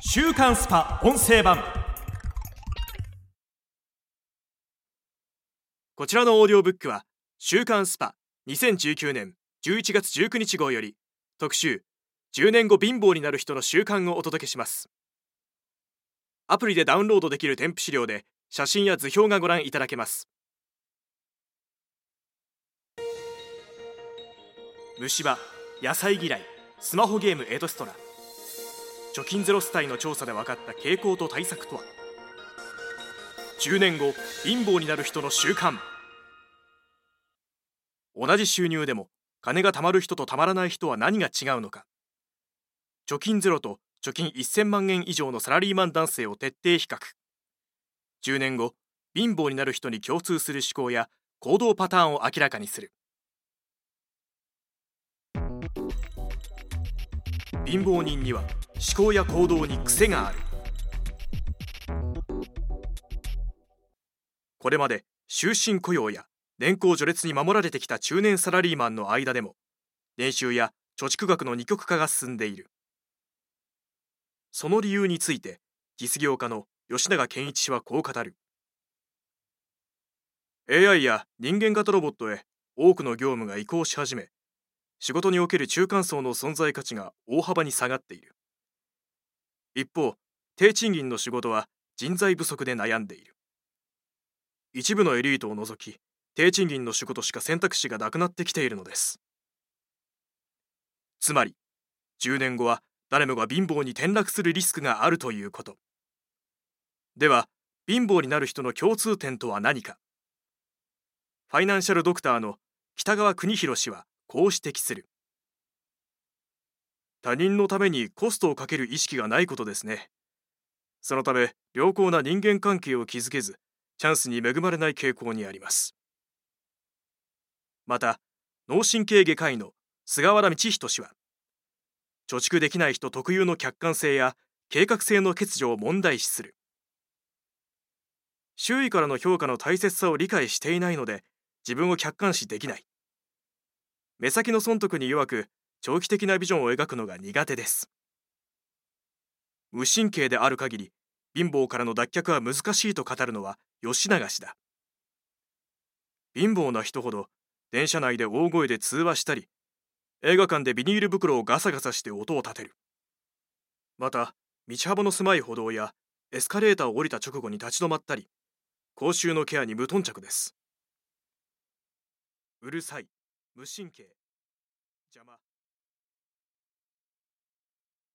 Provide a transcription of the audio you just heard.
週刊 SPA！音声版。こちらのオーディオブックは週刊 SPA！2019年11月19日号より特集10年後貧乏になる人の習慣をお届けします。アプリでダウンロードできる添付資料で写真や図表がご覧いただけます。虫歯野菜嫌いスマホゲームエトストラ。貯金ゼロスタイの調査で分かった傾向と対策とは？10年後貧乏になる人の習慣。同じ収入でも金が貯まる人と貯まらない人は何が違うのか？貯金ゼロと貯金1000万円以上のサラリーマン男性を徹底比較。10年後貧乏になる人に共通する思考や行動パターンを明らかにする。貧乏人には思考や行動に癖がある。これまで終身雇用や年功序列に守られてきた中年サラリーマンの間でも年収や貯蓄額の二極化が進んでいる。その理由について実業家の吉永健一氏はこう語る。AI や人間型ロボットへ多くの業務が移行し始め仕事における中間層の存在価値が大幅に下がっている。一方低賃金の仕事は人材不足で悩んでいる。一部のエリートを除き低賃金の仕事しか選択肢がなくなってきているのです。つまり10年後は誰もが貧乏に転落するリスクがあるということ。では貧乏になる人の共通点とは何か。ファイナンシャルドクターの北川邦弘氏はこう指摘する。他人のためにコストをかける意識がないことですね。そのため良好な人間関係を築けずチャンスに恵まれない傾向にあります。また脳神経外科医の菅原道人氏は貯蓄できない人特有の客観性や計画性の欠如を問題視する。周囲からの評価の大切さを理解していないので自分を客観視できない。目先の損得に弱く長期的なビジョンを描くのが苦手です。無神経である限り貧乏からの脱却は難しいと語るのは吉永氏だ。貧乏な人ほど電車内で大声で通話したり映画館でビニール袋をガサガサして音を立てる。また道幅の狭い歩道やエスカレーターを降りた直後に立ち止まったり口臭のケアに無頓着です。うるさい。無神経。邪魔。